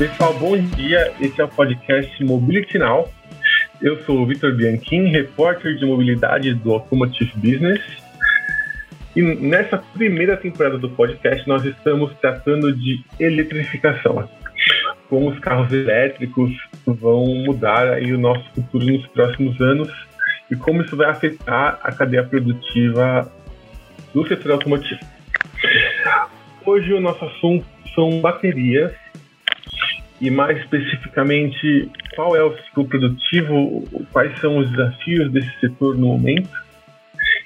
Pessoal, bom dia. Esse é o podcast Mobility Now. Eu sou o Vitor Bianchini, repórter de mobilidade do Automotive Business. E nessa primeira temporada do podcast, nós estamos tratando de eletrificação. Como os carros elétricos vão mudar aí o nosso futuro nos próximos anos e como isso vai afetar a cadeia produtiva do setor automotivo. Hoje o nosso assunto são baterias e mais especificamente qual é o ciclo produtivo, quais são os desafios desse setor no momento.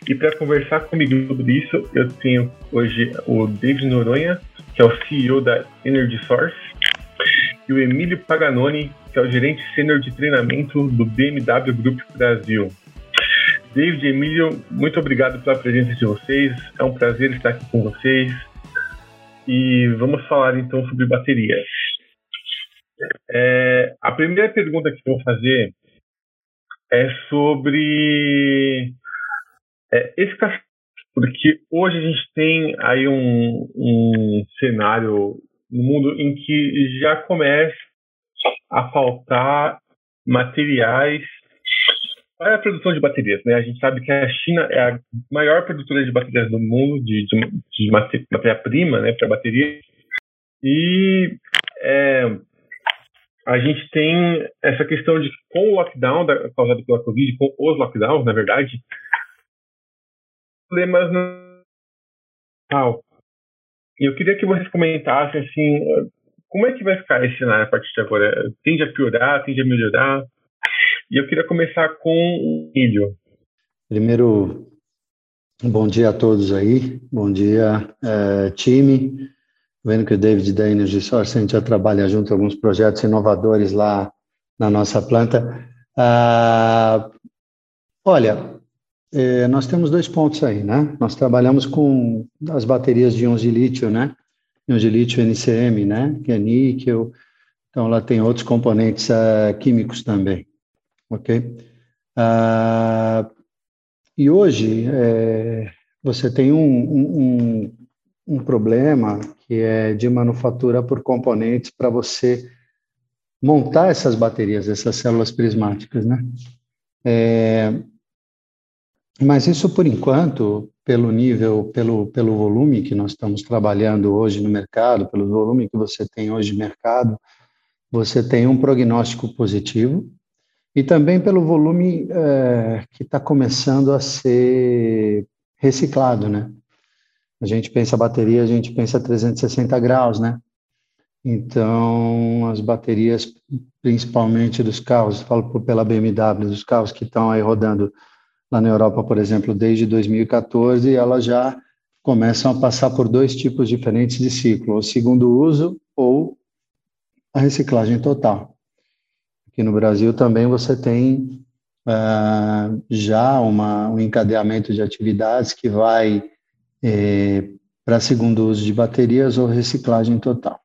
E para conversar comigo sobre isso, eu tenho hoje o David Noronha, que é o CEO da Energy Source, e o Emílio Paganoni, que é o gerente sênior de treinamento do BMW Group Brasil. David e Emílio, muito obrigado pela presença de vocês. É um prazer estar aqui com vocês. E vamos falar então sobre baterias. É, a primeira pergunta que eu vou fazer é sobre é, esse porque hoje a gente tem aí um, um cenário no mundo em que já começa a faltar materiais para a produção de baterias. Né? A gente sabe que a China é a maior produtora de baterias do mundo, de, de, de matéria-prima né, para baterias. E é, a gente tem essa questão de com o lockdown da, causado pela Covid, com os lockdowns, na verdade, problemas no E eu queria que vocês comentassem assim, como é que vai ficar esse cenário a partir de agora? Tende a piorar, tende a melhorar? E eu queria começar com o Emílio. Primeiro, bom dia a todos aí, bom dia, é, time. Vendo que o David da Energy Source, a gente já trabalha junto em alguns projetos inovadores lá na nossa planta. Ah, olha, é, nós temos dois pontos aí, né? Nós trabalhamos com as baterias de íons de lítio, né? Íons de lítio NCM, né? Que é níquel. Então, ela tem outros componentes uh, químicos também ok? Ah, e hoje é, você tem um, um, problema que é de manufatura por componentes para você montar essas baterias, essas células prismáticas, né? É, mas isso, por enquanto, pelo nível, pelo, pelo volume que nós estamos trabalhando hoje no mercado, pelo volume que você tem hoje no mercado, você tem um prognóstico positivo, e também pelo volume é, que está começando a ser reciclado, né? A gente pensa bateria, a gente pensa 360 graus, né? Então, as baterias, principalmente dos carros, falo pela BMW, dos carros que estão aí rodando lá na Europa, por exemplo, desde 2014, elas já começam a passar por dois tipos diferentes de ciclo, o segundo uso ou a reciclagem total. Aqui no Brasil também você tem uh, já uma, um encadeamento de atividades que vai eh, para segundo uso de baterias ou reciclagem total.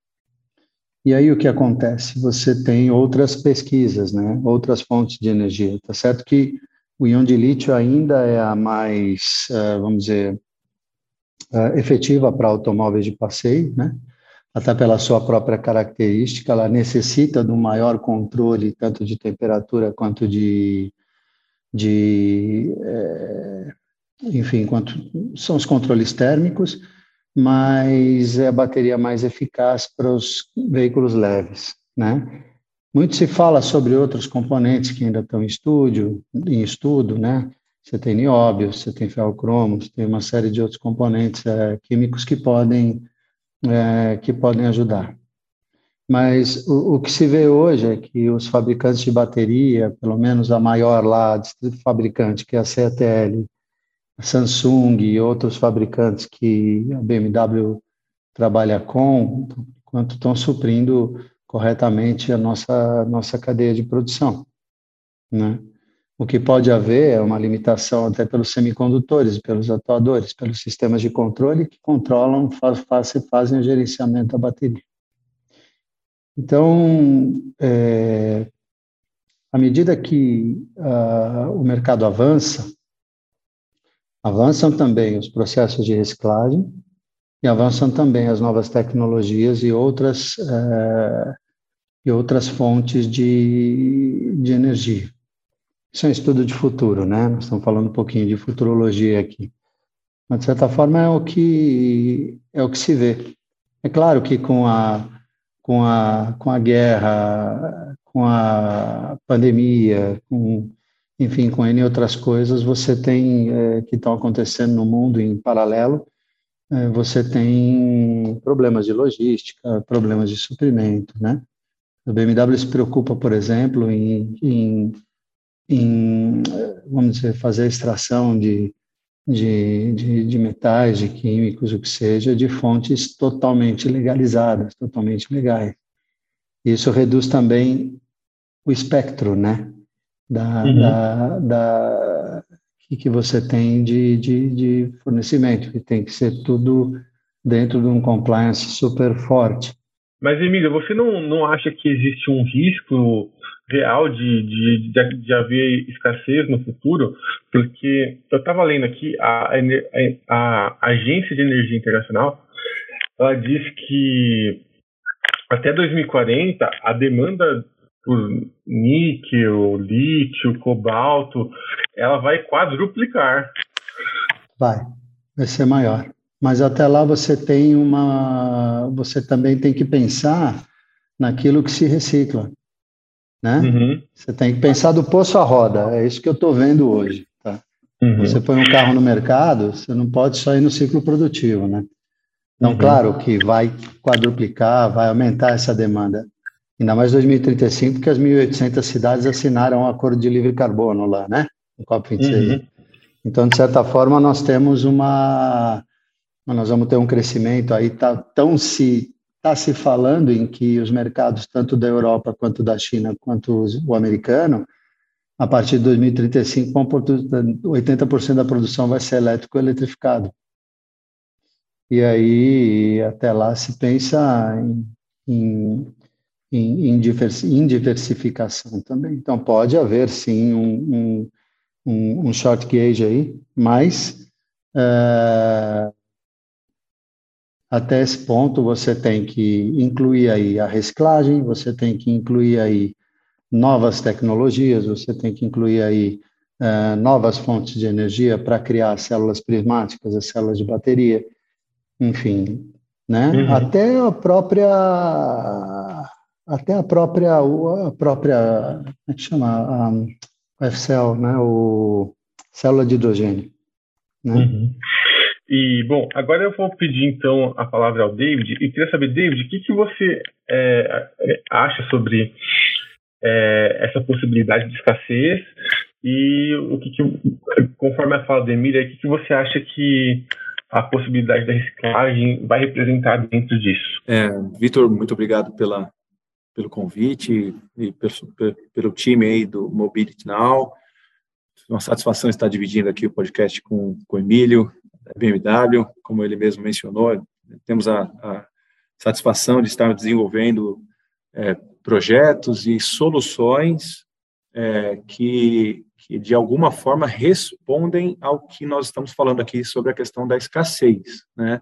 E aí o que acontece? Você tem outras pesquisas, né? outras fontes de energia. Tá certo que o íon de lítio ainda é a mais, uh, vamos dizer, uh, efetiva para automóveis de passeio, né? até pela sua própria característica, ela necessita de um maior controle, tanto de temperatura quanto de, de é, enfim, quanto são os controles térmicos, mas é a bateria mais eficaz para os veículos leves, né? Muito se fala sobre outros componentes que ainda estão em estúdio, em estudo, né? Você tem nióbio, você tem ferrocromo, você tem uma série de outros componentes é, químicos que podem é, que podem ajudar. Mas o, o, que se vê hoje é que os fabricantes de bateria, pelo menos a maior lá, fabricante, que é a CETL, Samsung e outros fabricantes que a BMW trabalha com, quanto estão suprindo corretamente a nossa, nossa cadeia de produção. Né? O que pode haver é uma limitação até pelos semicondutores, pelos atuadores, pelos sistemas de controle que controlam, faz, faz, fazem o gerenciamento da bateria. Então, é, à medida que uh, o mercado avança, avançam também os processos de reciclagem e avançam também as novas tecnologias e outras uh, e outras fontes de, de energia. Isso é um estudo de futuro, né? Nós estamos falando um pouquinho de futurologia aqui. Mas, de certa forma, é o que, é o que se vê. É claro que com a, com a, com a guerra, com a pandemia, com, enfim, com N outras coisas, você tem, é, que estão acontecendo no mundo em paralelo, é, você tem problemas de logística, problemas de suprimento, né? A BMW se preocupa, por exemplo, em, em, em vamos dizer, fazer extração de, de, de, de, metais, de químicos, o que seja, de fontes totalmente legalizadas, totalmente legais. Isso reduz também o espectro, né, da, uhum. da, da que, você tem de, de, de fornecimento, que tem que ser tudo dentro de um compliance super forte. Mas, Emília, você não, não acha que existe um risco real de, de, de, de haver escassez no futuro? Porque eu estava lendo aqui, a, a, a Agência de Energia Internacional, ela diz que até 2040 a demanda por níquel, lítio, cobalto, ela vai quadruplicar. Vai, vai ser maior. Mas até lá você tem uma, você também tem que pensar naquilo que se recicla, né? Uhum. Você tem que pensar do poço à roda. É isso que eu estou vendo hoje. Tá? Uhum. Você põe um carro no mercado, você não pode só ir no ciclo produtivo, né? Então, uhum. claro que vai quadruplicar, vai aumentar essa demanda. Ainda mais 2035, porque as 1.800 cidades assinaram o um acordo de livre carbono lá, né? No COP26. Uhum. Então, de certa forma, nós temos uma nós vamos ter um crescimento aí, tá tão se está se falando em que os mercados, tanto da Europa quanto da China, quanto o americano, a partir de 2035, 80% da produção vai ser elétrico-eletrificado. E aí, até lá, se pensa em, em, em, em diversificação também. Então, pode haver, sim, um, um, um short gauge aí, mas uh, até esse ponto, você tem que incluir aí a reciclagem, você tem que incluir aí novas tecnologias, você tem que incluir aí uh, novas fontes de energia para criar as células prismáticas, as células de bateria, enfim, né? Uhum. Até a própria até a própria a própria como é que chama um, o F-cell, né? O célula de hidrogênio, né? Uhum. E, bom, agora eu vou pedir então a palavra ao David e queria saber, David, o que, que você é, é, acha sobre é, essa possibilidade de escassez e o que, que conforme a fala da Emília, o que, que você acha que a possibilidade da reciclagem vai representar dentro disso? É, Vitor, muito obrigado pela, pelo convite e pelo, pelo time aí do Mobility Now. Uma satisfação estar dividindo aqui o podcast com, com o Emílio, BMW, como ele mesmo mencionou, temos a, a satisfação de estar desenvolvendo é, projetos e soluções é, que, que, de alguma forma, respondem ao que nós estamos falando aqui sobre a questão da escassez. Né?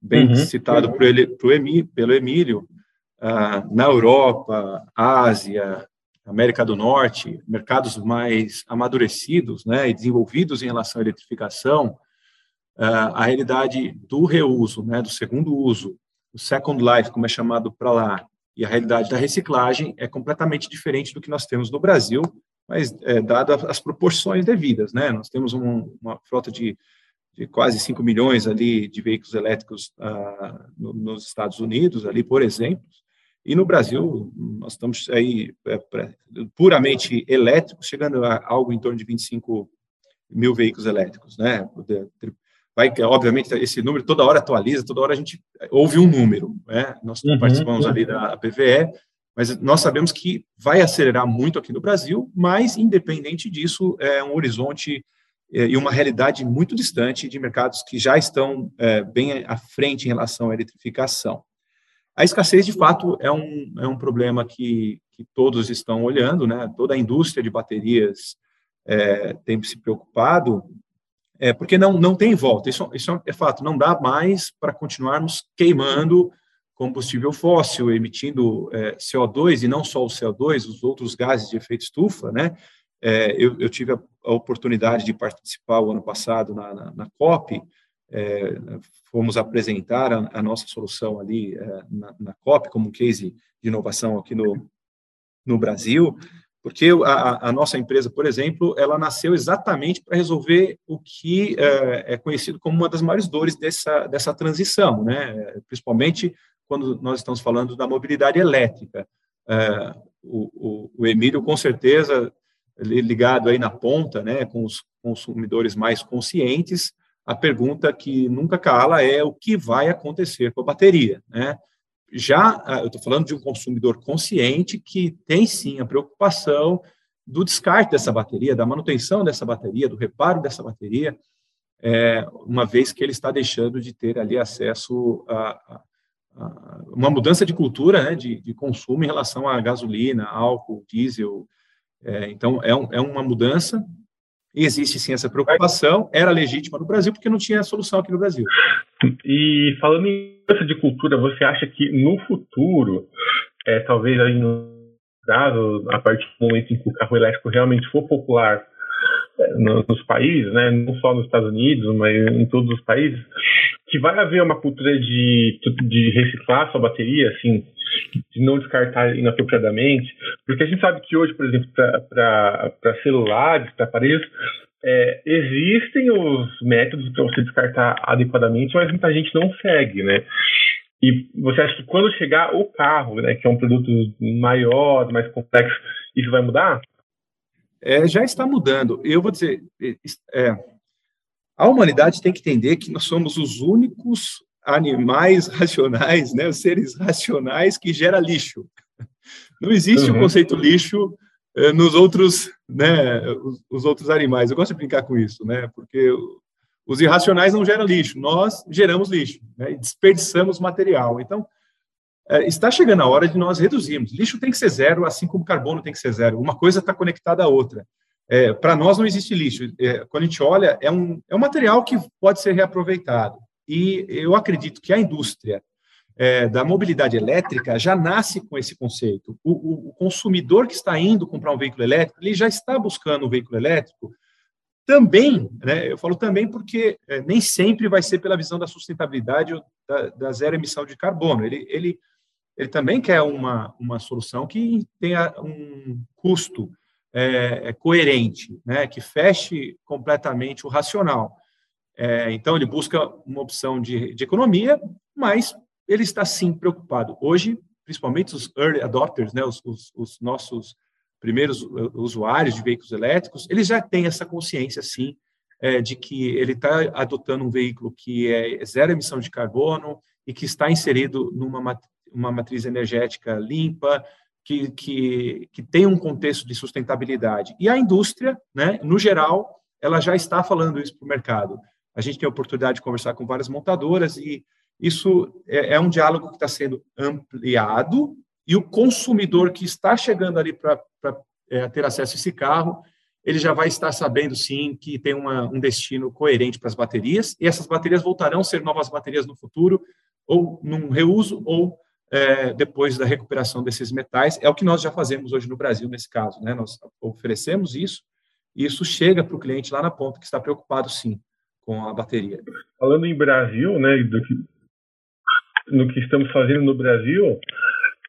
Bem uhum. citado por ele, por Emí, pelo Emílio, na Europa, Ásia, América do Norte, mercados mais amadurecidos né, e desenvolvidos em relação à eletrificação, a realidade do reuso, né, do segundo uso, o second life, como é chamado para lá, e a realidade da reciclagem é completamente diferente do que nós temos no Brasil, mas é, dado as proporções devidas, né? Nós temos um, uma frota de, de, quase 5 milhões ali de veículos elétricos ah, no, nos Estados Unidos, ali, por exemplo, e no Brasil nós estamos aí é, puramente elétricos, chegando a algo em torno de 25 mil veículos elétricos, né? vai, obviamente, esse número toda hora atualiza, toda hora a gente ouve um número, né? Nós uhum, participamos uhum. ali da PVE, mas nós sabemos que vai acelerar muito aqui no Brasil, mas, independente disso, é um horizonte é, e uma realidade muito distante de mercados que já estão é, bem à frente em relação à eletrificação. A escassez, de fato, é um, é um problema que, que todos estão olhando, né? Toda a indústria de baterias é, tem se preocupado é, porque não, não tem volta. Isso, isso é fato. Não dá mais para continuarmos queimando combustível fóssil, emitindo é, CO2 e não só o CO2, os outros gases de efeito estufa, né? É, eu, eu, tive a, a, oportunidade de participar o ano passado na, na, na COP, é, fomos apresentar a, a, nossa solução ali é, na, na, COP como case de inovação aqui no, no Brasil, porque a, a, nossa empresa, por exemplo, ela nasceu exatamente para resolver o que é, é, conhecido como uma das maiores dores dessa, dessa transição, né? principalmente quando nós estamos falando da mobilidade elétrica. É, o, o, o Emílio, com certeza, ligado aí na ponta, né, com os consumidores mais conscientes, a pergunta que nunca cala é o que vai acontecer com a bateria, né? Já, ah, eu estou falando de um consumidor consciente que tem sim a preocupação do descarte dessa bateria, da manutenção dessa bateria, do reparo dessa bateria, é, uma vez que ele está deixando de ter ali acesso a, a, a uma mudança de cultura né, de, de, consumo em relação à gasolina, álcool, diesel, é, então, é, um, é uma mudança, existe sim essa preocupação, era legítima no Brasil, porque não tinha solução aqui no Brasil. E falando em mudança de cultura, você acha que no futuro, é, talvez aí no caso, a partir do momento em que o carro elétrico realmente for popular, nos países, né, não só nos Estados Unidos, mas em todos os países, que vai haver uma cultura de, de reciclar sua bateria, assim, de não descartar inapropriadamente, porque a gente sabe que hoje, por exemplo, para celulares, para aparelhos, é, existem os métodos para você descartar adequadamente, mas muita gente não segue, né? E você acha que quando chegar o carro, né, que é um produto maior, mais complexo, isso vai mudar? é, já está mudando. Eu vou dizer, é, a humanidade tem que entender que nós somos os únicos animais racionais, né, os seres racionais que gera lixo. Não existe uhum. o conceito lixo é, nos outros, né, os, os, outros animais. Eu gosto de brincar com isso, né, porque os irracionais não geram lixo, nós geramos lixo, né, e desperdiçamos material. Então, é, está chegando a hora de nós reduzirmos. Lixo tem que ser zero, assim como carbono tem que ser zero. Uma coisa está conectada à outra. É, Para nós não existe lixo. É, quando a gente olha, é um, é um material que pode ser reaproveitado. E eu acredito que a indústria é, da mobilidade elétrica já nasce com esse conceito. O, o, o, consumidor que está indo comprar um veículo elétrico, ele já está buscando um veículo elétrico. Também, né, eu falo também porque é, nem sempre vai ser pela visão da sustentabilidade ou da, da zero emissão de carbono. Ele, ele ele também quer uma, uma solução que tenha um custo é, é, coerente, né, que feche completamente o racional. É, então, ele busca uma opção de, de economia, mas ele está sim preocupado. Hoje, principalmente os early adopters, né, os, os, os nossos primeiros usuários de veículos elétricos, eles já têm essa consciência, sim, é, de que ele está adotando um veículo que é zero emissão de carbono e que está inserido numa uma matriz energética limpa, que, que, que tem um contexto de sustentabilidade. E a indústria, né, no geral, ela já está falando isso para o mercado. A gente tem a oportunidade de conversar com várias montadoras e isso é, é um diálogo que está sendo ampliado e o consumidor que está chegando ali para é, ter acesso a esse carro, ele já vai estar sabendo, sim, que tem uma, um destino coerente para as baterias, e essas baterias voltarão a ser novas baterias no futuro, ou num reuso, ou é, depois da recuperação desses metais. É o que nós já fazemos hoje no Brasil, nesse caso. Né? Nós oferecemos isso e isso chega para o cliente lá na ponta, que está preocupado, sim, com a bateria. Falando em Brasil, né, do que, no que estamos fazendo no Brasil,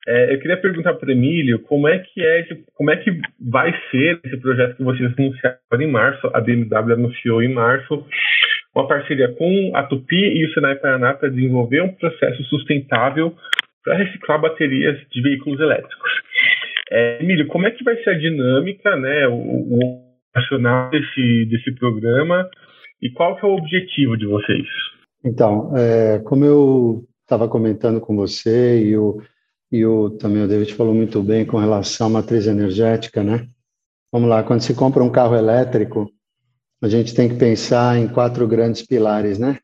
é, eu queria perguntar para o Emílio como é que é como é que vai ser esse projeto que vocês anunciaram em março, a BMW anunciou em março, uma parceria com a Tupi e o Senai Paraná para desenvolver um processo sustentável para reciclar baterias de veículos elétricos. É, Emílio, como é que vai ser a dinâmica, né, o, o nacional desse, desse programa e qual que é o objetivo de vocês? Então, é, como eu estava comentando com você e o, e o, também o David falou muito bem com relação à matriz energética, né? Vamos lá, quando se compra um carro elétrico, a gente tem que pensar em quatro grandes pilares, né?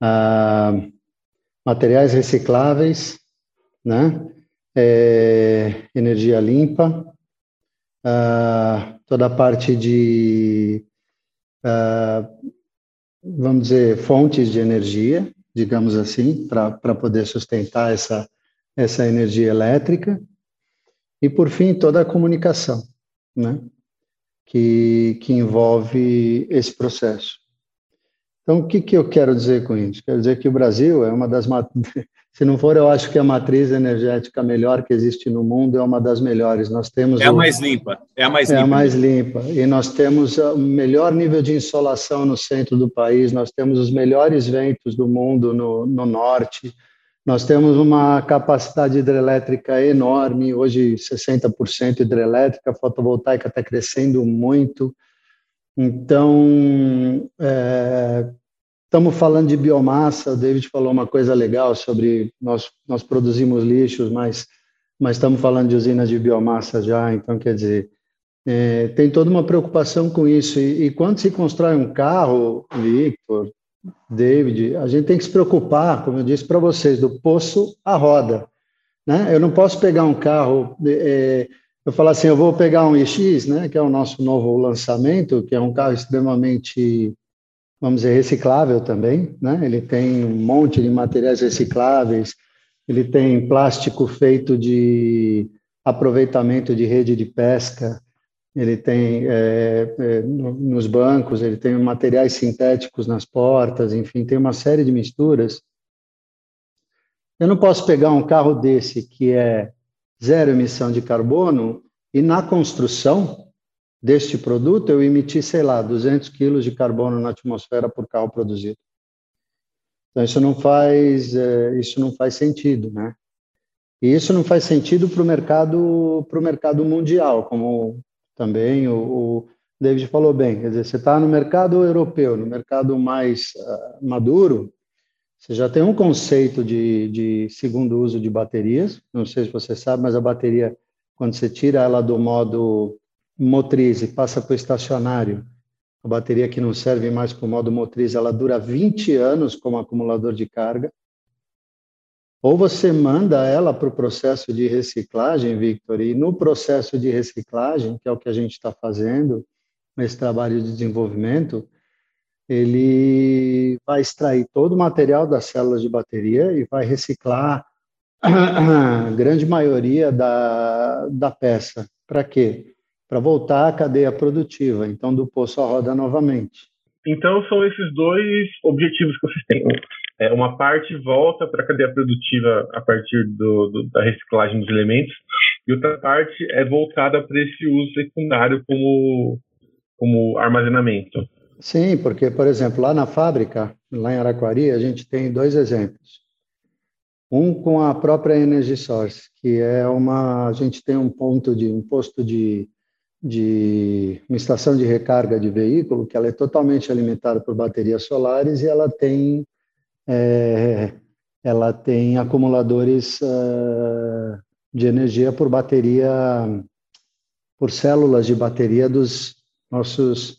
Ah, materiais recicláveis, né? É, energia limpa, uh, toda a parte de, uh, vamos dizer, fontes de energia, digamos assim, para poder sustentar essa, essa energia elétrica. E, por fim, toda a comunicação, né? que, que envolve esse processo. Então, o que, que eu quero dizer com isso? Quero dizer que o Brasil é uma das. Se não for, eu acho que a matriz energética melhor que existe no mundo é uma das melhores. Nós temos. É a o... mais limpa. É a mais é limpa. a mais limpa. E nós temos o melhor nível de insolação no centro do país, nós temos os melhores ventos do mundo no, no norte, nós temos uma capacidade hidrelétrica enorme, hoje 60% hidrelétrica, a fotovoltaica está crescendo muito. Então, é, estamos falando de biomassa, o David falou uma coisa legal sobre nós, nós produzimos lixos, mas, mas estamos falando de usinas de biomassa já, então quer dizer, é, tem toda uma preocupação com isso. E, e, quando se constrói um carro, Victor, David, a gente tem que se preocupar, como eu disse para vocês, do poço à roda. Né? Eu não posso pegar um carro, é, eu falar assim, eu vou pegar um iX, né, que é o nosso novo lançamento, que é um carro extremamente, vamos dizer, reciclável também. Né? Ele tem um monte de materiais recicláveis, ele tem plástico feito de aproveitamento de rede de pesca, ele tem é, é, nos bancos, ele tem materiais sintéticos nas portas, enfim, tem uma série de misturas. Eu não posso pegar um carro desse que é zero emissão de carbono e na construção deste produto eu emitir, sei lá, 200 quilos de carbono na atmosfera por carro produzido. Então isso não faz é, isso não faz sentido, né? E isso não faz sentido para o mercado para o mercado mundial, como também. O, o David falou bem, quer dizer, você está no mercado europeu, no mercado mais uh, maduro, você já tem um conceito de, de segundo uso de baterias. Não sei se você sabe, mas a bateria, quando você tira ela do modo motriz e passa para o estacionário, a bateria que não serve mais para o modo motriz, ela dura 20 anos como acumulador de carga. Ou você manda ela para o processo de reciclagem, Victor, e no processo de reciclagem, que é o que a gente está fazendo, nesse trabalho de desenvolvimento, ele vai extrair todo o material das células de bateria e vai reciclar a grande maioria da, da peça. Para quê? Para voltar à cadeia produtiva, então do poço à roda novamente. Então são esses dois objetivos que vocês têm. É, uma parte volta para a cadeia produtiva a partir do, do, da reciclagem dos elementos e outra parte é voltada para esse uso secundário como, como armazenamento. Sim, porque, por exemplo, lá na fábrica, lá em Araquari, a gente tem dois exemplos. Um com a própria Energy Source, que é uma. A gente tem um ponto de um posto de, de uma estação de recarga de veículo que ela é totalmente alimentada por baterias solares e ela tem é, ela tem acumuladores uh, de energia por bateria, por células de bateria dos nossos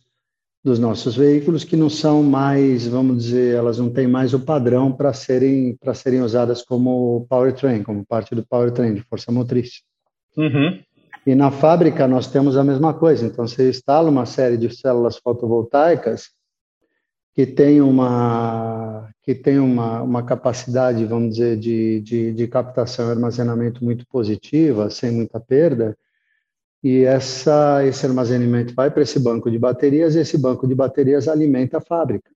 dos nossos veículos que não são mais, vamos dizer, elas não têm mais o padrão para serem para serem usadas como powertrain, como parte do powertrain de força motriz. Uhum. E na fábrica nós temos a mesma coisa. Então você instala uma série de células fotovoltaicas que tem uma que tem uma, uma capacidade, vamos dizer, de, de, de captação e armazenamento muito positiva, sem muita perda, e essa, esse armazenamento vai para esse banco de baterias, e esse banco de baterias alimenta a fábrica.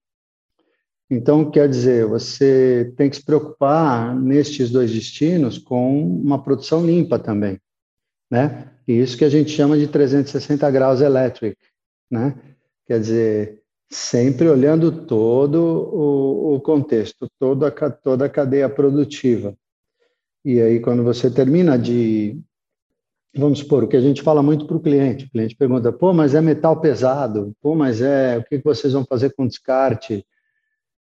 Então, quer dizer, você tem que se preocupar nestes dois destinos com uma produção limpa também, né? E isso que a gente chama de 360 graus electric, né? Quer dizer, sempre olhando todo o, o contexto, toda a, toda a cadeia produtiva. E aí, quando você termina de. Vamos supor, o que a gente fala muito para o cliente: o cliente pergunta, pô, mas é metal pesado, pô, mas é. O que vocês vão fazer com descarte?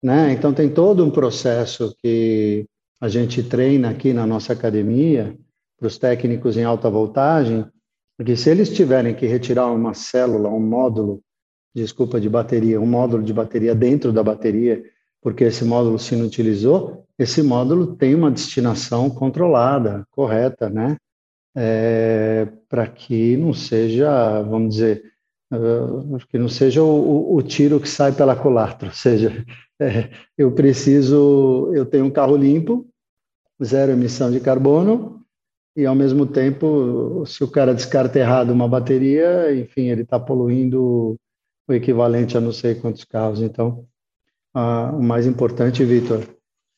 Né? Então, tem todo um processo que a gente treina aqui na nossa academia, para os técnicos em alta voltagem, porque se eles tiverem que retirar uma célula, um módulo desculpa, de bateria, um módulo de bateria dentro da bateria, porque esse módulo se inutilizou, esse módulo tem uma destinação controlada, correta, né? É, para que não seja, vamos dizer, uh, que não seja o, o, tiro que sai pela culatra, ou seja, é, eu preciso, eu tenho um carro limpo, zero emissão de carbono, e ao mesmo tempo, se o cara descarta errado uma bateria, enfim, ele está poluindo o equivalente a não sei quantos carros. Então, uh, o mais importante, Vitor,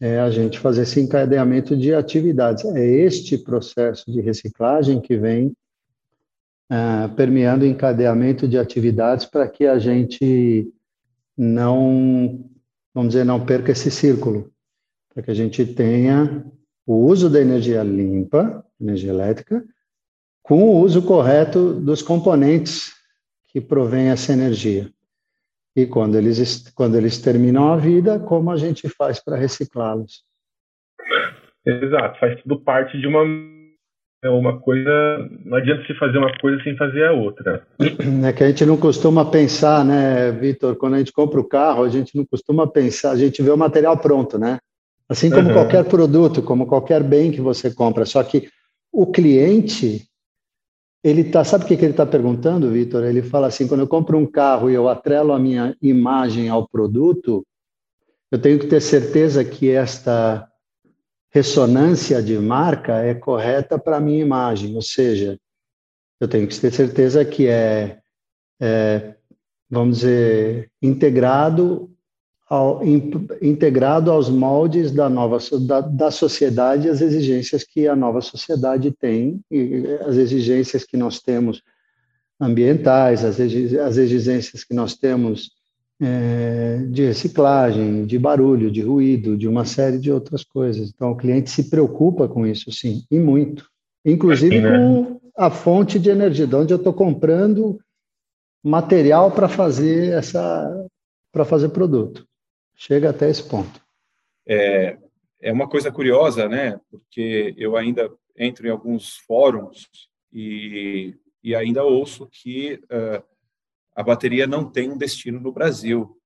é a gente fazer esse encadeamento de atividades. É este processo de reciclagem que vem uh, permeando o encadeamento de atividades para que a gente não, vamos dizer, não perca esse círculo, para que a gente tenha o uso da energia limpa, energia elétrica, com o uso correto dos componentes que provém essa energia. E quando eles, quando eles terminam a vida, como a gente faz para reciclá-los? Exato, faz tudo parte de uma é uma coisa. Não adianta se fazer uma coisa sem fazer a outra. É que a gente não costuma pensar, né, Vitor? Quando a gente compra o carro, a gente não costuma pensar, a gente vê o material pronto, né? Assim como uhum. qualquer produto, como qualquer bem que você compra. Só que o cliente, ele tá, sabe o que, que ele está perguntando, Vitor? Ele fala assim: quando eu compro um carro e eu atrelo a minha imagem ao produto, eu tenho que ter certeza que esta ressonância de marca é correta para a minha imagem, ou seja, eu tenho que ter certeza que é, é vamos dizer, integrado ao, in, integrado aos moldes da nova da, da sociedade, as exigências que a nova sociedade tem, e as exigências que nós temos ambientais, as, as exigências que nós temos é, de reciclagem, de barulho, de ruído, de uma série de outras coisas. Então, o cliente se preocupa com isso, sim, e muito. Inclusive né? com a fonte de energia, de onde eu estou comprando material para fazer essa para fazer produto. Chega até esse ponto. É, é uma coisa curiosa, né? Porque eu ainda entro em alguns fóruns e, e ainda ouço que uh, a bateria não tem um destino no Brasil,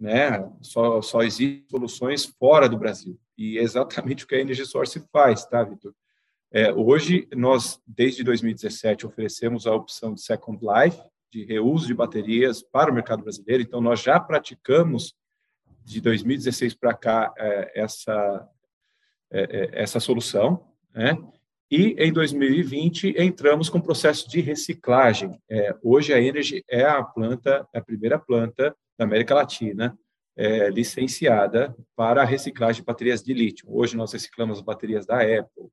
né? Só, só existem soluções fora do Brasil. E é exatamente o que a Energy Source faz, tá, Vitor? É, hoje, nós, desde 2017, oferecemos a opção de Second Life, de reuso de baterias para o mercado brasileiro. Então, nós já praticamos de 2016 para cá é, essa, é, é, essa solução, né? E em 2020 entramos com o processo de reciclagem. É, hoje a Energy é a planta, a primeira planta da América Latina é, licenciada para a reciclagem de baterias de lítio. Hoje nós reciclamos as baterias da Apple,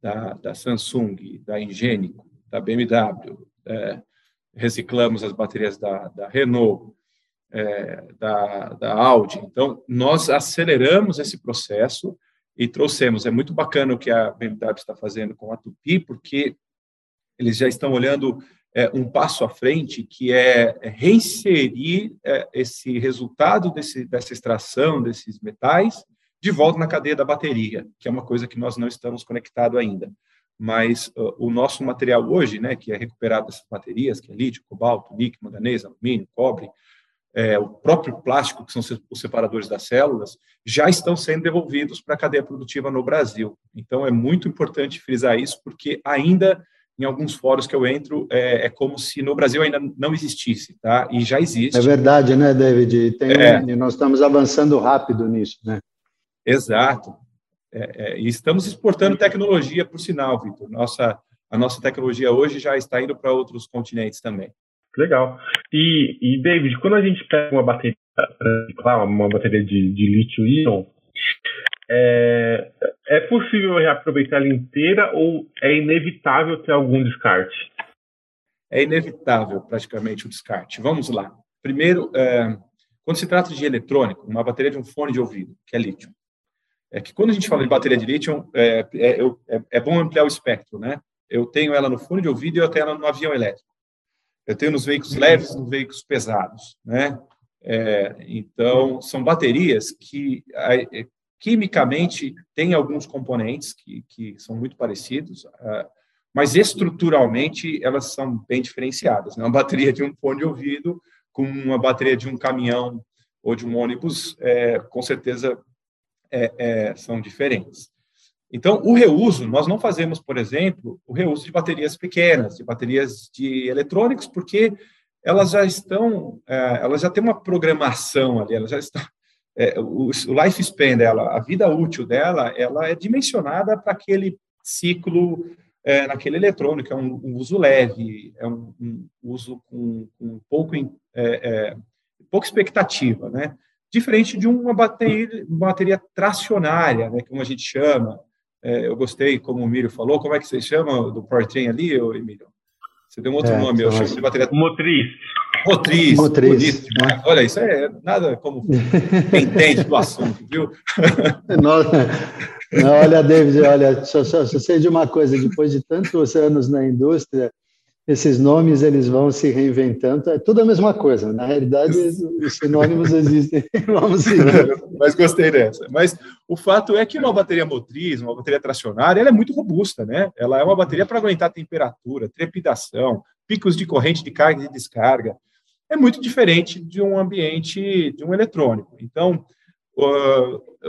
da, da Samsung, da Ingenico, da BMW, é, reciclamos as baterias da, da Renault, é, da, da Audi. Então, nós aceleramos esse processo e trouxemos. É muito bacana o que a BMW está fazendo com a Tupi, porque eles já estão olhando é, um passo à frente, que é, reinserir é, esse resultado desse, dessa extração desses metais de volta na cadeia da bateria, que é uma coisa que nós não estamos conectados ainda. Mas uh, o nosso material hoje, né, que é recuperado dessas baterias, que é lítio, cobalto, níquel, manganês, alumínio, cobre, é, o próprio plástico, que são os separadores das células, já estão sendo devolvidos para a cadeia produtiva no Brasil. Então, é muito importante frisar isso, porque ainda em alguns fóruns que eu entro, é, é, como se no Brasil ainda não existisse, tá? E já existe. É verdade, né, David? Tem, é. Nós estamos avançando rápido nisso, né? Exato. É, é, e estamos exportando tecnologia, por sinal, Vitor. Nossa, a nossa tecnologia hoje já está indo para outros continentes também. Legal. E, e David, quando a gente pega uma bateria uma bateria de, de lítio-íon, é, é possível reaproveitar ela inteira ou é inevitável ter algum descarte? É inevitável, praticamente, o descarte. Vamos lá. Primeiro, é, quando se trata de eletrônico, uma bateria de um fone de ouvido, que é lítio, é que quando a gente fala de bateria de lítio, é, é, é, é bom ampliar o espectro, né? Eu tenho ela no fone de ouvido e eu tenho ela no avião elétrico. Eu tenho nos veículos leves e nos veículos pesados, né? É, então, são baterias que é, quimicamente têm alguns componentes que, que são muito parecidos, uh, mas estruturalmente elas são bem diferenciadas. Né? Uma bateria de um fone de ouvido com uma bateria de um caminhão ou de um ônibus, é, com certeza é, é, são diferentes. Então, o reuso, nós não fazemos, por exemplo, o reuso de baterias pequenas, de baterias de eletrônicos, porque elas já estão, é, elas já têm uma programação ali, elas já estão, é, o, o lifespan dela, a vida útil dela, ela é dimensionada para aquele ciclo é, naquele eletrônico, é um, um uso leve, é um, um uso com, com pouco, é, é, expectativa, né? Diferente de uma bateria, uma bateria tracionária, né, como a gente chama. É, eu gostei, como o Emílio falou, como é que você chama do powertrain ali, Emílio? Você deu um outro nome, eu chamo de bateria... Motriz. Motriz. Motriz. Né? Olha, isso é nada como quem entende do assunto, viu? Nossa. Não, olha, David, olha, só, só, só sei de uma coisa, depois de tantos anos na indústria, esses nomes eles vão se reinventando, é tudo a mesma coisa. Na realidade, os sinônimos existem. Vamos seguir. Mas gostei dessa. Mas o fato é que uma bateria motriz, uma bateria tracionária, ela é muito robusta, né? Ela é uma bateria para aguentar temperatura, trepidação, picos de corrente de carga e de descarga. É muito diferente de um ambiente de um eletrônico. Então,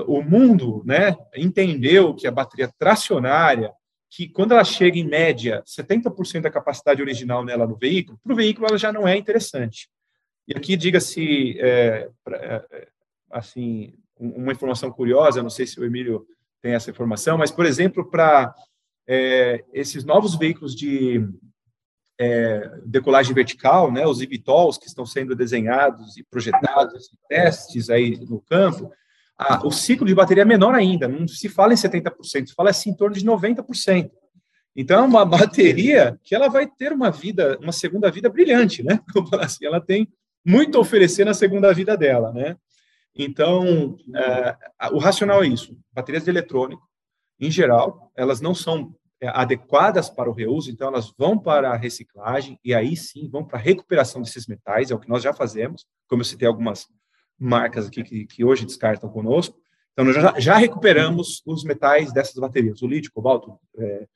o mundo, né, entendeu que a bateria tracionária que quando ela chega em média 70% da capacidade original nela no veículo, para o veículo ela já não é interessante. E aqui diga-se, é, é, assim, uma informação curiosa, não sei se o Emílio tem essa informação, mas, por exemplo, para é, esses novos veículos de é, decolagem vertical, né, os eVTOLs que estão sendo desenhados e projetados, testes aí no campo, o ciclo de bateria é menor ainda, não se fala em 70%, se fala assim, em torno de 90%. Então, é uma bateria que ela vai ter uma vida, uma segunda vida brilhante, né? Assim, ela tem muito a oferecer na segunda vida dela, né? Então, é, o racional é isso. Baterias de eletrônico, em geral, elas não são é, adequadas para o reuso, então elas vão para a reciclagem e aí sim vão para a recuperação desses metais, é o que nós já fazemos, como eu citei algumas marcas aqui que, que hoje descartam conosco. Então, nós já, já, recuperamos os metais dessas baterias, o lítio, cobalto, é,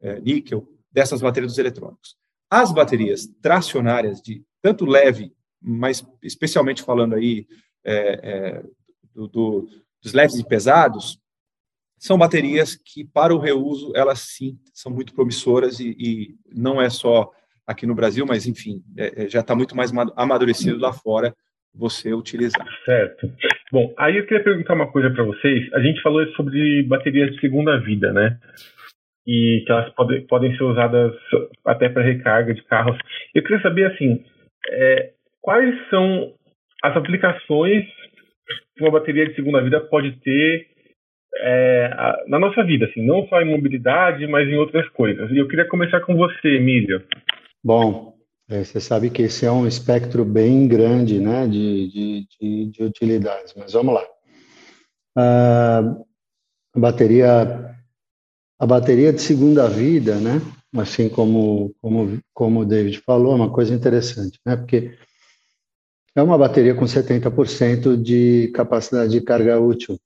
é, níquel, dessas baterias dos eletrônicos. As baterias tracionárias de tanto leve, mas especialmente falando aí é, é do, do, dos leves e pesados, são baterias que, para o reuso, elas sim são muito promissoras e, e não é só aqui no Brasil, mas, enfim, é, é já está muito mais amadurecido lá fora você utilizar. Certo. Bom, aí eu queria perguntar uma coisa para vocês. A gente falou sobre baterias de segunda vida, né? E que elas pode, podem ser usadas até para recarga de carros. Eu queria saber, assim, é, quais são as aplicações que uma bateria de segunda vida pode ter é, a, na nossa vida, assim, não só em mobilidade, mas em outras coisas. E eu queria começar com você, Emília. Bom, é, você sabe que esse é um espectro bem grande né, de, de, de, de utilidades, mas vamos lá. Ah, a bateria a bateria de segunda vida, né? Assim como como como o David falou, é uma coisa interessante, né? Porque é uma bateria com 70% de capacidade de carga útil,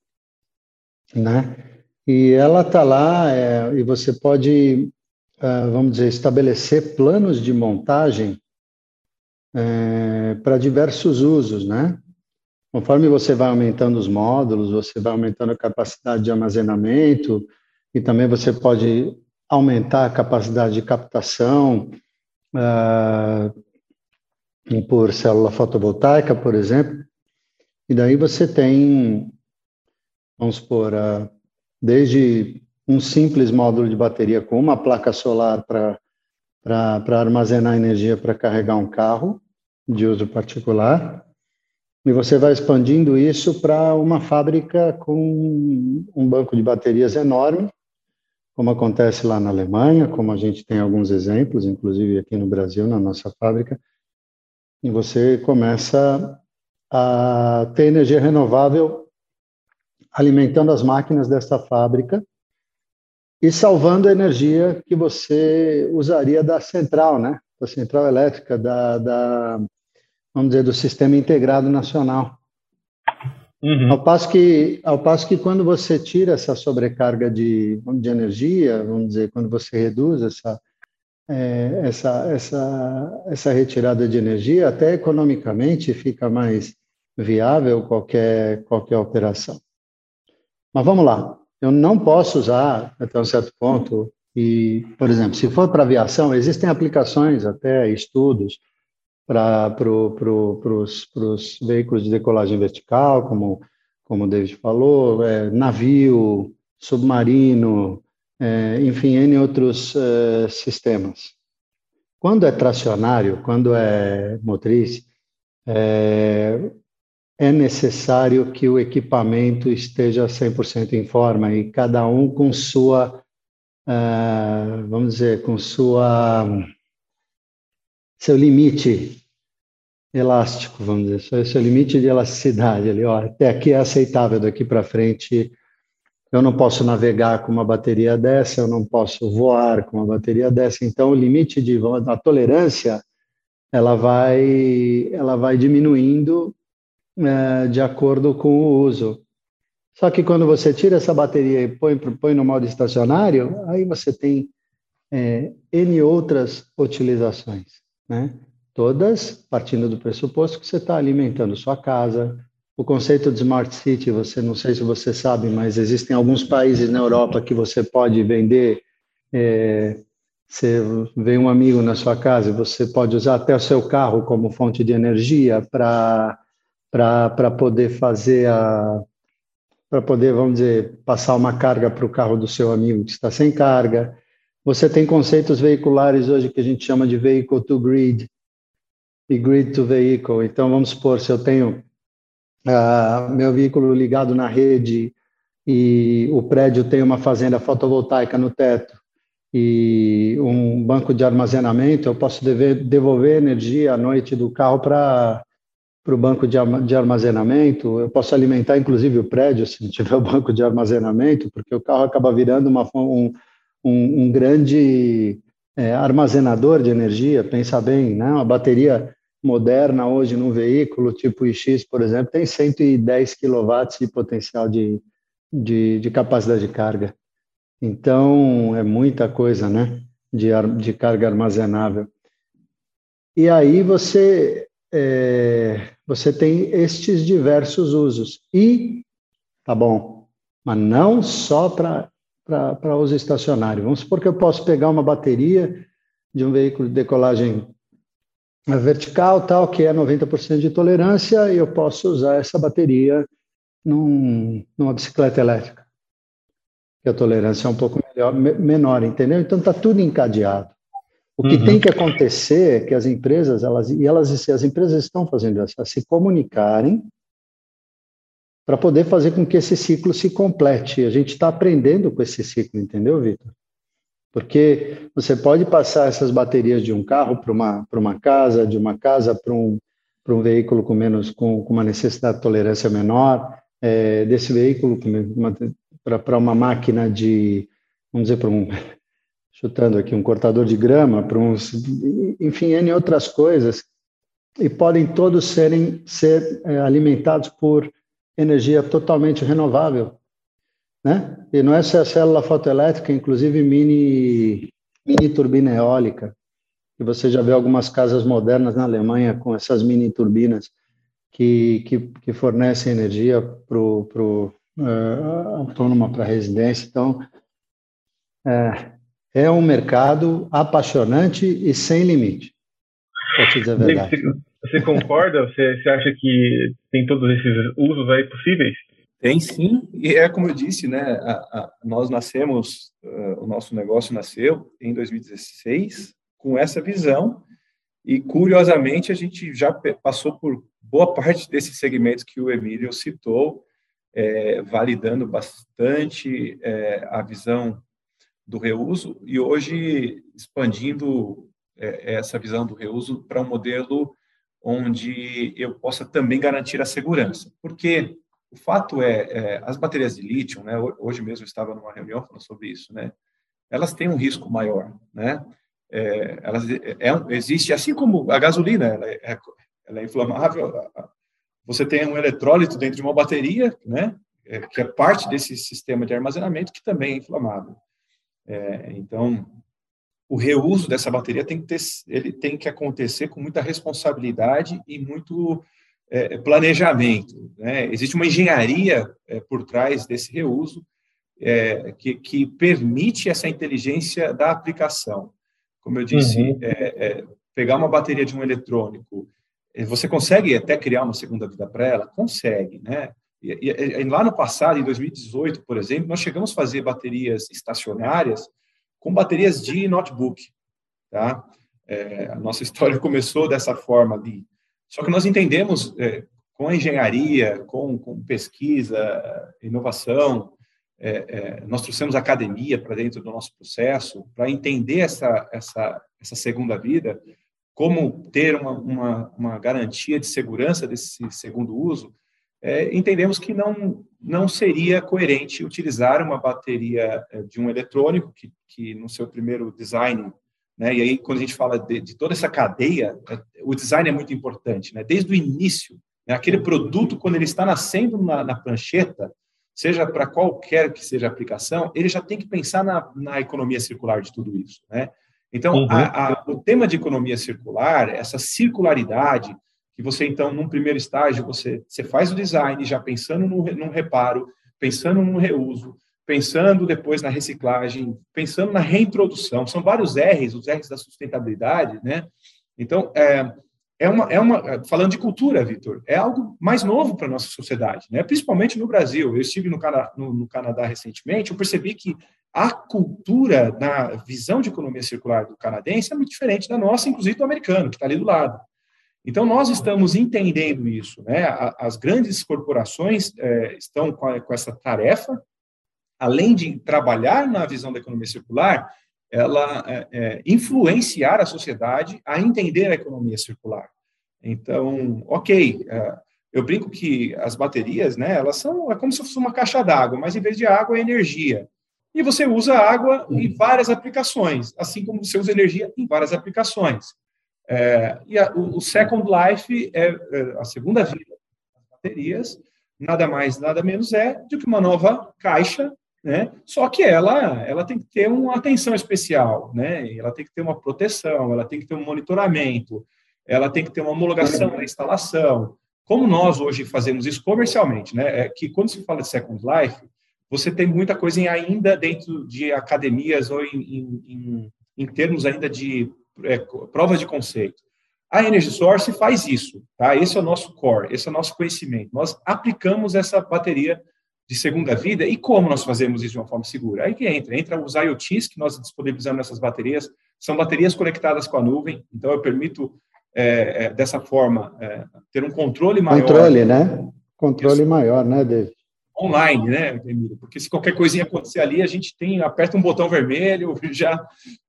né? E ela está lá é, e você pode ah, vamos dizer, estabelecer planos de montagem é, para diversos usos, né? Conforme você vai aumentando os módulos, você vai aumentando a capacidade de armazenamento e também você pode aumentar a capacidade de captação uh, por célula fotovoltaica, por exemplo. E daí você tem, vamos supor, uh, desde um simples módulo de bateria com uma placa solar para armazenar energia para carregar um carro de uso particular, e você vai expandindo isso para uma fábrica com um banco de baterias enorme, como acontece lá na Alemanha, como a gente tem alguns exemplos, inclusive aqui no Brasil, na nossa fábrica, e você começa a ter energia renovável alimentando as máquinas dessa fábrica e salvando a energia que você usaria da central, né? Da central elétrica, da, da vamos dizer, do sistema integrado nacional. Uhum. Ao, passo que, ao passo que quando você tira essa sobrecarga de, de energia, vamos dizer, quando você reduz essa, é, essa, essa, essa retirada de energia, até economicamente fica mais viável qualquer, qualquer operação. Mas vamos lá, eu não posso usar até um certo ponto, e, por exemplo, se for para aviação, existem aplicações, até estudos, para pro, pro, os veículos de decolagem vertical, como, como o David falou, é, navio, submarino, é, enfim, N outros é, sistemas. Quando é tracionário, quando é motriz, é, necessário que o equipamento esteja 100% em forma e cada um com sua, uh, vamos dizer, com sua seu limite elástico, vamos dizer, seu limite de elasticidade ali, ó, até aqui é aceitável, daqui para frente eu não posso navegar com uma bateria dessa, eu não posso voar com uma bateria dessa, então o limite de a tolerância ela vai ela vai diminuindo é, de acordo com o uso. Só que quando você tira essa bateria e põe, põe no modo estacionário, aí você tem é, N outras utilizações, né? Todas partindo do pressuposto que você está alimentando sua casa. O conceito de Smart City, você não sei se você sabe, mas existem alguns países na Europa que você pode vender. É, você vem um amigo na sua casa e você pode usar até o seu carro como fonte de energia para para poder fazer a para poder, vamos dizer, passar uma carga para o carro do seu amigo que está sem carga. Você tem conceitos veiculares hoje que a gente chama de vehicle to grid e grid to vehicle. Então, vamos supor, se eu tenho uh, meu veículo ligado na rede e o prédio tem uma fazenda fotovoltaica no teto e um banco de armazenamento, eu posso dever, devolver energia à noite do carro para para o banco de, armazenamento. Eu posso alimentar, inclusive, o prédio se não tiver o banco de armazenamento, porque o carro acaba virando uma, um, um, um grande é, armazenador de energia. Pensa bem, né? Uma bateria moderna hoje num veículo tipo iX, por exemplo, tem 110 kW de potencial de, de, de capacidade de carga. Então, é muita coisa, né? De, de carga armazenável. E aí você é, você tem estes diversos usos. E, tá bom, mas não só para uso estacionário. Vamos supor que eu posso pegar uma bateria de um veículo de decolagem vertical, tal, que é 90% de tolerância, e eu posso usar essa bateria num, numa bicicleta elétrica, que a tolerância é um pouco melhor, menor, entendeu? Então está tudo encadeado. O que uhum. tem que acontecer é que as empresas, elas, e elas, as empresas estão fazendo isso, se comunicarem para poder fazer com que esse ciclo se complete. A gente está aprendendo com esse ciclo, entendeu, Vitor? Porque você pode passar essas baterias de um carro para uma, uma casa, de uma casa para um, um veículo com menos com, com uma necessidade de tolerância menor, é, desse veículo para uma máquina de, vamos dizer, para um chutando aqui, um cortador de grama, para uns, enfim, N outras coisas, e podem todos serem ser é, alimentados por energia totalmente renovável, né? E não é só a célula fotoelétrica, inclusive mini mini turbina eólica, que você já vê algumas casas modernas na Alemanha com essas mini turbinas que, que, que fornecem energia para o uh, é, autônoma para residência. Então, é, é um mercado apaixonante e sem limite. Para te dizer a verdade. Você, concorda? Você, você acha que tem todos esses usos aí possíveis? Tem sim, e é como eu disse, né? A, a, nós nascemos, uh, o nosso negócio nasceu em 2016 com essa visão, e curiosamente a gente já passou por boa parte desses segmentos que o Emílio citou, é, validando bastante é, a visão do reuso e hoje expandindo é, essa visão do reuso para um modelo onde eu possa também garantir a segurança. Porque o fato é, é as baterias de lítio, né, hoje mesmo eu estava numa reunião falando sobre isso, né, elas têm um risco maior, né, é, elas, é, é existe, assim como a gasolina, ela é, ela é inflamável, você tem um eletrólito dentro de uma bateria, né, que é parte desse sistema de armazenamento que também é inflamável. É, então, o reuso dessa bateria tem que, ter, ele tem que acontecer com muita responsabilidade e muito é, planejamento. Né? Existe uma engenharia é, por trás desse reuso é, que, que, permite essa inteligência da aplicação. Como eu disse, uhum. É, é, pegar uma bateria de um eletrônico, você consegue até criar uma segunda vida para ela? Consegue, né? E, e, e, lá no passado, em 2018, por exemplo, nós chegamos a fazer baterias estacionárias com baterias de notebook, tá? É, a nossa história começou dessa forma ali. Só que nós entendemos, é, com a engenharia, com, com pesquisa, inovação, é, é, nós trouxemos academia para dentro do nosso processo para entender essa, essa, essa segunda vida, como ter uma, uma, uma garantia de segurança desse segundo uso, é, entendemos que não, não seria coerente utilizar uma bateria é, de um eletrônico, que, que no seu primeiro design né? E aí, quando a gente fala de, de, toda essa cadeia, é, o design é muito importante. Né? Desde o início, né? aquele produto, quando ele está nascendo na, na prancheta, seja para qualquer que seja a aplicação, ele já tem que pensar na, na economia circular de tudo isso. Né? Então, uhum. a, a, o tema de economia circular, essa circularidade, que você, então, num primeiro estágio, você, você faz o design já pensando no, num reparo, pensando no reuso, pensando depois na reciclagem, pensando na reintrodução. São vários R's, os R's da sustentabilidade, né? Então, é, é uma, é uma falando de cultura, Vitor, é algo mais novo para nossa sociedade, né? principalmente no Brasil. Eu estive no, Cana no, no, Canadá recentemente, eu percebi que a cultura na visão de economia circular do canadense é muito diferente da nossa, inclusive do americano, que está ali do lado. Então, nós estamos entendendo isso. Né? As grandes corporações é, estão com, a, com essa tarefa além de trabalhar na visão da economia circular, ela é, é, influenciar a sociedade a entender a economia circular. Então, ok, é, eu brinco que as baterias, né, elas são é como se fosse uma caixa d'água, mas em vez de água é energia. E você usa água em várias aplicações, assim como você usa energia em várias aplicações. É, e a, o, Second Life é, é a segunda vida das baterias, nada mais, nada menos é do que uma nova caixa né? Só que ela, ela tem que ter uma atenção especial, né? Ela tem que ter uma proteção, ela tem que ter um monitoramento, ela tem que ter uma homologação da instalação. Como nós hoje fazemos isso comercialmente, né? É que quando se fala de Second Life, você tem muita coisa ainda dentro de academias ou em, em, em termos ainda de é, provas de conceito. A Energy Source faz isso, tá? Esse é o nosso core, esse é o nosso conhecimento. Nós aplicamos essa bateria de segunda vida e como nós fazemos isso de uma forma segura. Aí que entra, entra os IoTs que nós disponibilizamos nessas baterias, são baterias conectadas com a nuvem, então eu permito é, é, dessa forma é, ter um controle maior. Controle, né? Controle isso. maior, né, David? Online, né, Emílio? Porque se qualquer coisinha acontecer ali, a gente tem aperta um botão vermelho, já,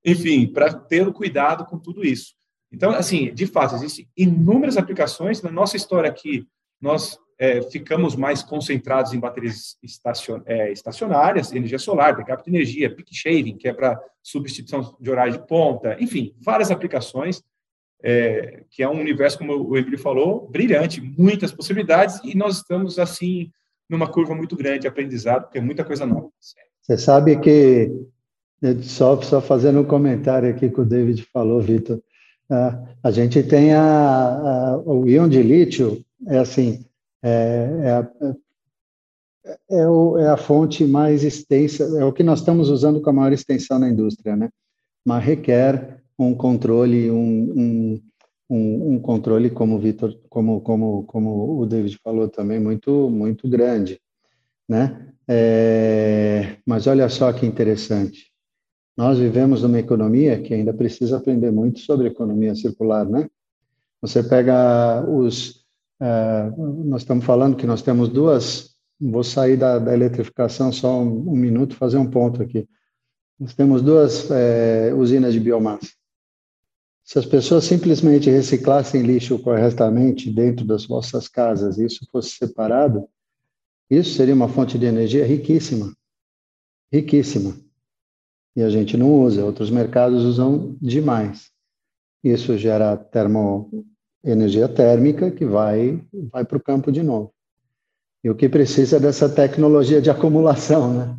enfim, para ter o cuidado com tudo isso. Então, assim, de fato, existem inúmeras aplicações na nossa história aqui. Nós é, ficamos mais concentrados em baterias estacion, é, estacionárias, energia solar, backup de energia, peak shaving, que é para substituição de horário de ponta, enfim, várias aplicações, é, que é um universo, como o Emílio falou, brilhante, muitas possibilidades, e nós estamos, assim, numa curva muito grande de aprendizado, porque é muita coisa nova. Você sabe que, só, só fazendo um comentário aqui que o David falou, Vitor, a gente tem a, a, o íon de lítio, é assim, é, é, a, é, o, é, a fonte mais extensa, é o que nós estamos usando com a maior extensão na indústria, né? Mas requer um controle, um, um, um, um controle, como o Vitor, como, como, como o David falou também, muito, muito grande, né? É, mas olha só que interessante. Nós vivemos numa economia que ainda precisa aprender muito sobre economia circular, né? Você pega os é, nós estamos falando que nós temos duas. Vou sair da, da eletrificação só um, um, minuto, fazer um ponto aqui. Nós temos duas é, usinas de biomassa. Se as pessoas simplesmente reciclassem lixo corretamente dentro das vossas casas e isso fosse separado, isso seria uma fonte de energia riquíssima. Riquíssima. E a gente não usa, outros mercados usam demais. Isso gera termo, energia térmica que vai, vai para o campo de novo. E o que precisa é dessa tecnologia de acumulação, né?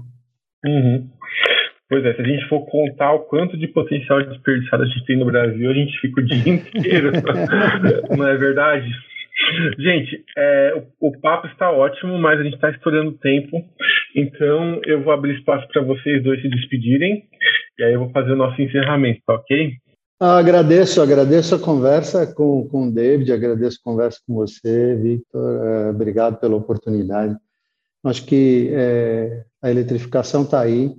Uhum. Pois é, se a gente for contar o quanto de potencial desperdiçado a gente tem no Brasil, a gente fica o dia inteiro. Não é verdade? Gente, é, o, o, papo está ótimo, mas a gente está estourando o tempo. Então eu vou abrir espaço para vocês dois se despedirem. E aí eu vou fazer o nosso encerramento, tá ok? Ah, agradeço, agradeço a conversa com, com o David, agradeço a conversa com você, Victor, é, obrigado pela oportunidade. Acho que é, a eletrificação está aí,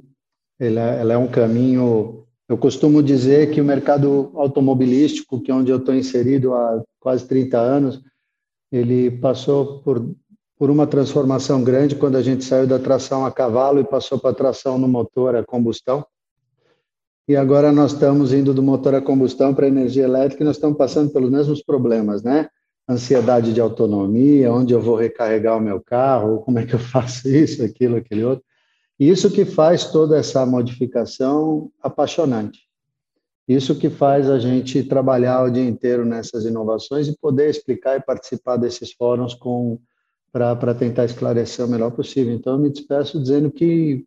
ela, ela, é um caminho. Eu costumo dizer que o mercado automobilístico, que é onde eu estou inserido há quase 30 anos, ele passou por, por uma transformação grande quando a gente saiu da tração a cavalo e passou para a tração no motor a combustão. E agora nós estamos indo do motor a combustão para a energia elétrica e nós estamos passando pelos mesmos problemas, né? Ansiedade de autonomia, onde eu vou recarregar o meu carro, como é que eu faço isso, aquilo, aquele outro. Isso que faz toda essa modificação apaixonante. Isso que faz a gente trabalhar o dia inteiro nessas inovações e poder explicar e participar desses fóruns com para tentar esclarecer o melhor possível. Então, eu me despeço dizendo que,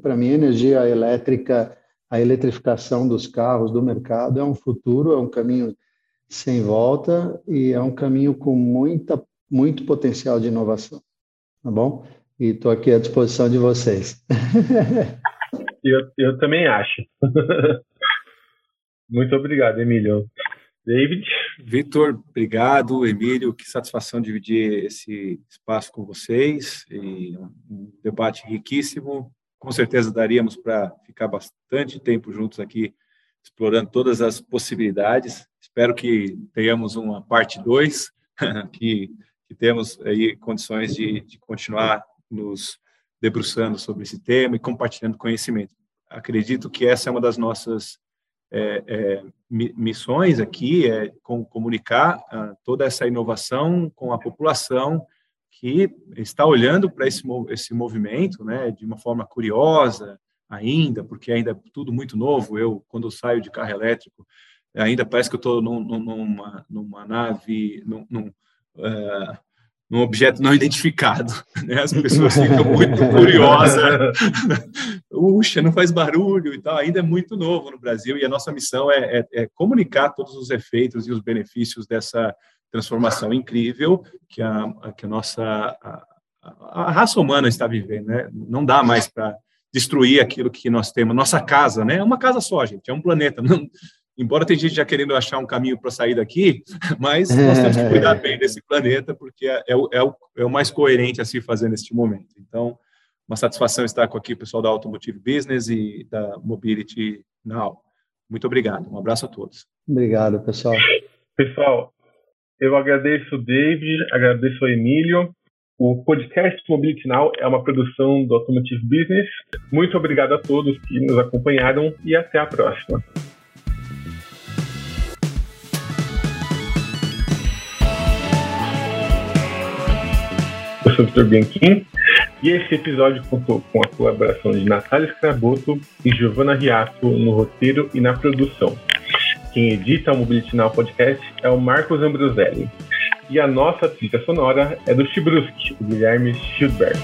para mim, a energia elétrica a eletrificação dos carros, do mercado, é um futuro, é um caminho sem volta e é um caminho com muita, muito potencial de inovação. Tá bom? E estou aqui à disposição de vocês. eu, eu também acho. muito obrigado, Emílio. David? Vitor, obrigado. Emílio, que satisfação dividir esse espaço com vocês. E um debate riquíssimo com certeza daríamos para ficar bastante tempo juntos aqui, explorando todas as possibilidades. Espero que tenhamos uma parte 2, que, que temos aí condições de, de continuar nos debruçando sobre esse tema e compartilhando conhecimento. Acredito que essa é uma das nossas é, é, missões aqui, é com, comunicar uh, toda essa inovação com a população que está olhando para esse, esse movimento né, de uma forma curiosa ainda, porque ainda é tudo muito novo. Eu, quando saio de carro elétrico, ainda parece que eu estou num, numa, numa nave, num, num, uh, num, objeto não identificado. Né? As pessoas ficam muito curiosas. Puxa, não faz barulho e tal. Ainda é muito novo no Brasil e a nossa missão é, é, é comunicar todos os efeitos e os benefícios dessa transformação incrível que a, que a nossa a, a raça humana está vivendo, né? Não dá mais para destruir aquilo que nós temos, nossa casa, né? É uma casa só, gente, é um planeta. Não, embora tem gente já querendo achar um caminho para sair daqui, mas nós temos que cuidar bem desse planeta, porque é, é, o, é, o, é o mais coerente a se fazer neste momento. Então, uma satisfação estar com aqui o pessoal da Automotive Business e da Mobility Now. Muito obrigado. Um abraço a todos. Obrigado, pessoal. Pessoal, eu agradeço o David, agradeço o Emílio. O podcast Mobility Now é uma produção do Automotive Business. Muito obrigado a todos que nos acompanharam e até a próxima. Vitor Bianchim e esse episódio contou com a colaboração de Natália Scraboto e Giovanna Riato no roteiro e na produção. Quem edita o Mobility Now Podcast é o Marcos Ambroselli. E a nossa trilha sonora é do Chibruski, o Guilherme Schildberg.